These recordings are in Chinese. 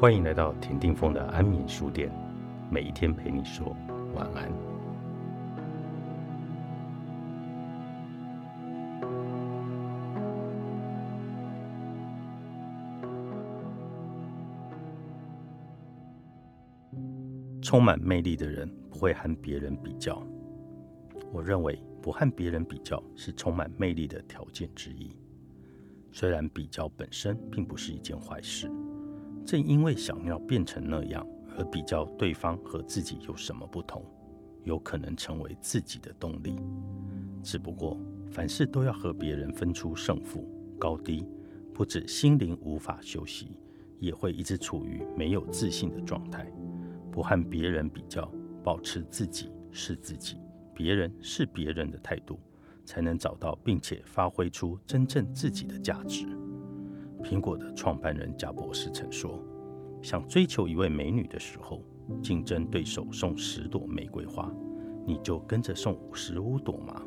欢迎来到田定峰的安眠书店，每一天陪你说晚安。充满魅力的人不会和别人比较。我认为不和别人比较是充满魅力的条件之一。虽然比较本身并不是一件坏事，正因为想要变成那样而比较对方和自己有什么不同，有可能成为自己的动力。只不过凡事都要和别人分出胜负高低，不止心灵无法休息，也会一直处于没有自信的状态。不和别人比较，保持自己是自己，别人是别人的态度，才能找到并且发挥出真正自己的价值。苹果的创办人贾博士曾说：“想追求一位美女的时候，竞争对手送十朵玫瑰花，你就跟着送十五朵吗？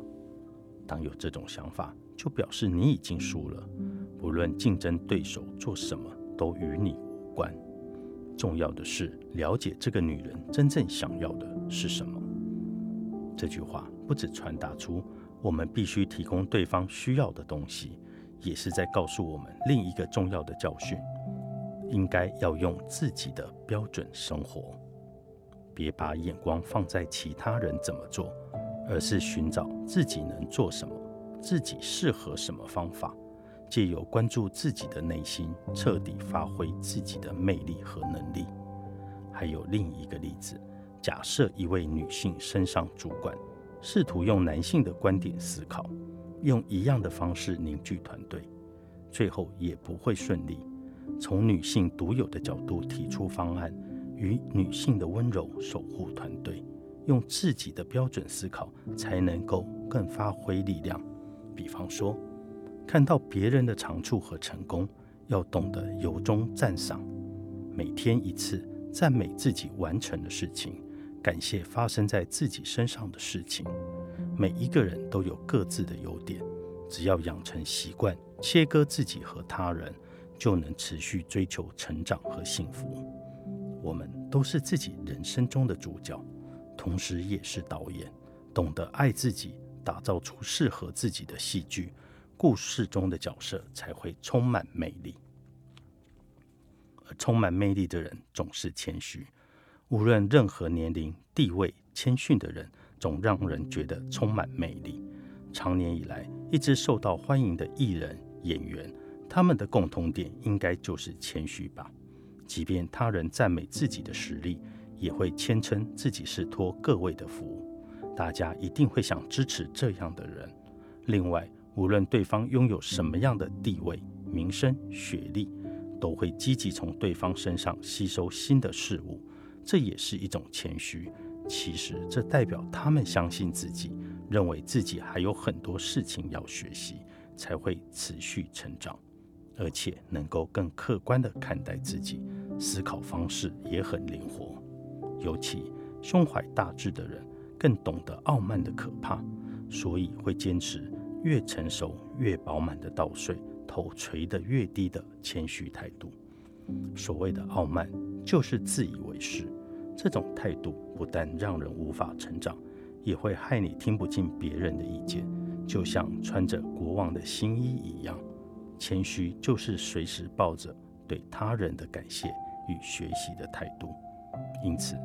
当有这种想法，就表示你已经输了。不论竞争对手做什么，都与你无关。”重要的是了解这个女人真正想要的是什么。这句话不只传达出我们必须提供对方需要的东西，也是在告诉我们另一个重要的教训：应该要用自己的标准生活，别把眼光放在其他人怎么做，而是寻找自己能做什么，自己适合什么方法。借由关注自己的内心，彻底发挥自己的魅力和能力。还有另一个例子：假设一位女性升上主管，试图用男性的观点思考，用一样的方式凝聚团队，最后也不会顺利。从女性独有的角度提出方案，与女性的温柔守护团队，用自己的标准思考，才能够更发挥力量。比方说。看到别人的长处和成功，要懂得由衷赞赏。每天一次，赞美自己完成的事情，感谢发生在自己身上的事情。每一个人都有各自的优点，只要养成习惯，切割自己和他人，就能持续追求成长和幸福。我们都是自己人生中的主角，同时也是导演。懂得爱自己，打造出适合自己的戏剧。故事中的角色才会充满魅力，而充满魅力的人总是谦虚。无论任何年龄、地位，谦逊的人总让人觉得充满魅力。长年以来一直受到欢迎的艺人、演员，他们的共同点应该就是谦虚吧。即便他人赞美自己的实力，也会谦称自己是托各位的福。大家一定会想支持这样的人。另外，无论对方拥有什么样的地位、名声、学历，都会积极从对方身上吸收新的事物，这也是一种谦虚。其实，这代表他们相信自己，认为自己还有很多事情要学习，才会持续成长，而且能够更客观地看待自己，思考方式也很灵活。尤其胸怀大志的人，更懂得傲慢的可怕，所以会坚持。越成熟、越饱满的稻穗，头垂得越低的谦虚态度。所谓的傲慢，就是自以为是。这种态度不但让人无法成长，也会害你听不进别人的意见。就像穿着国王的新衣一样，谦虚就是随时抱着对他人的感谢与学习的态度。因此，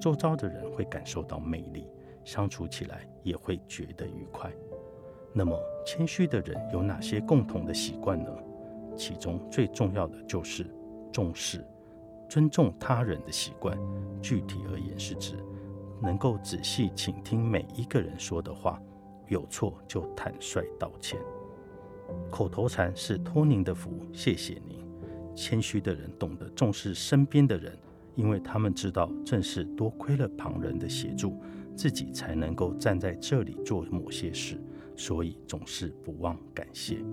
周遭的人会感受到魅力，相处起来也会觉得愉快。那么，谦虚的人有哪些共同的习惯呢？其中最重要的就是重视、尊重他人的习惯。具体而言，是指能够仔细倾听每一个人说的话，有错就坦率道歉。口头禅是托您的福，谢谢您。谦虚的人懂得重视身边的人，因为他们知道，正是多亏了旁人的协助，自己才能够站在这里做某些事。所以总是不忘感谢，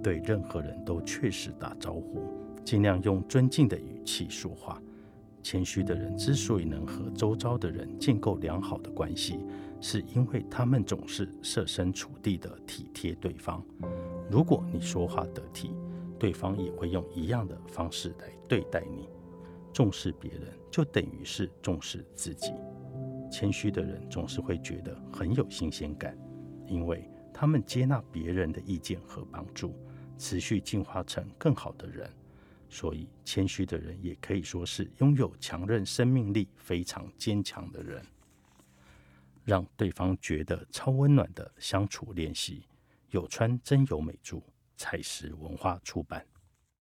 对任何人都确实打招呼，尽量用尊敬的语气说话。谦虚的人之所以能和周遭的人建构良好的关系，是因为他们总是设身处地的体贴对方。如果你说话得体，对方也会用一样的方式来对待你。重视别人就等于是重视自己。谦虚的人总是会觉得很有新鲜感，因为他们接纳别人的意见和帮助，持续进化成更好的人。所以，谦虚的人也可以说是拥有强韧生命力、非常坚强的人。让对方觉得超温暖的相处练习，有川真由美著，采石文化出版。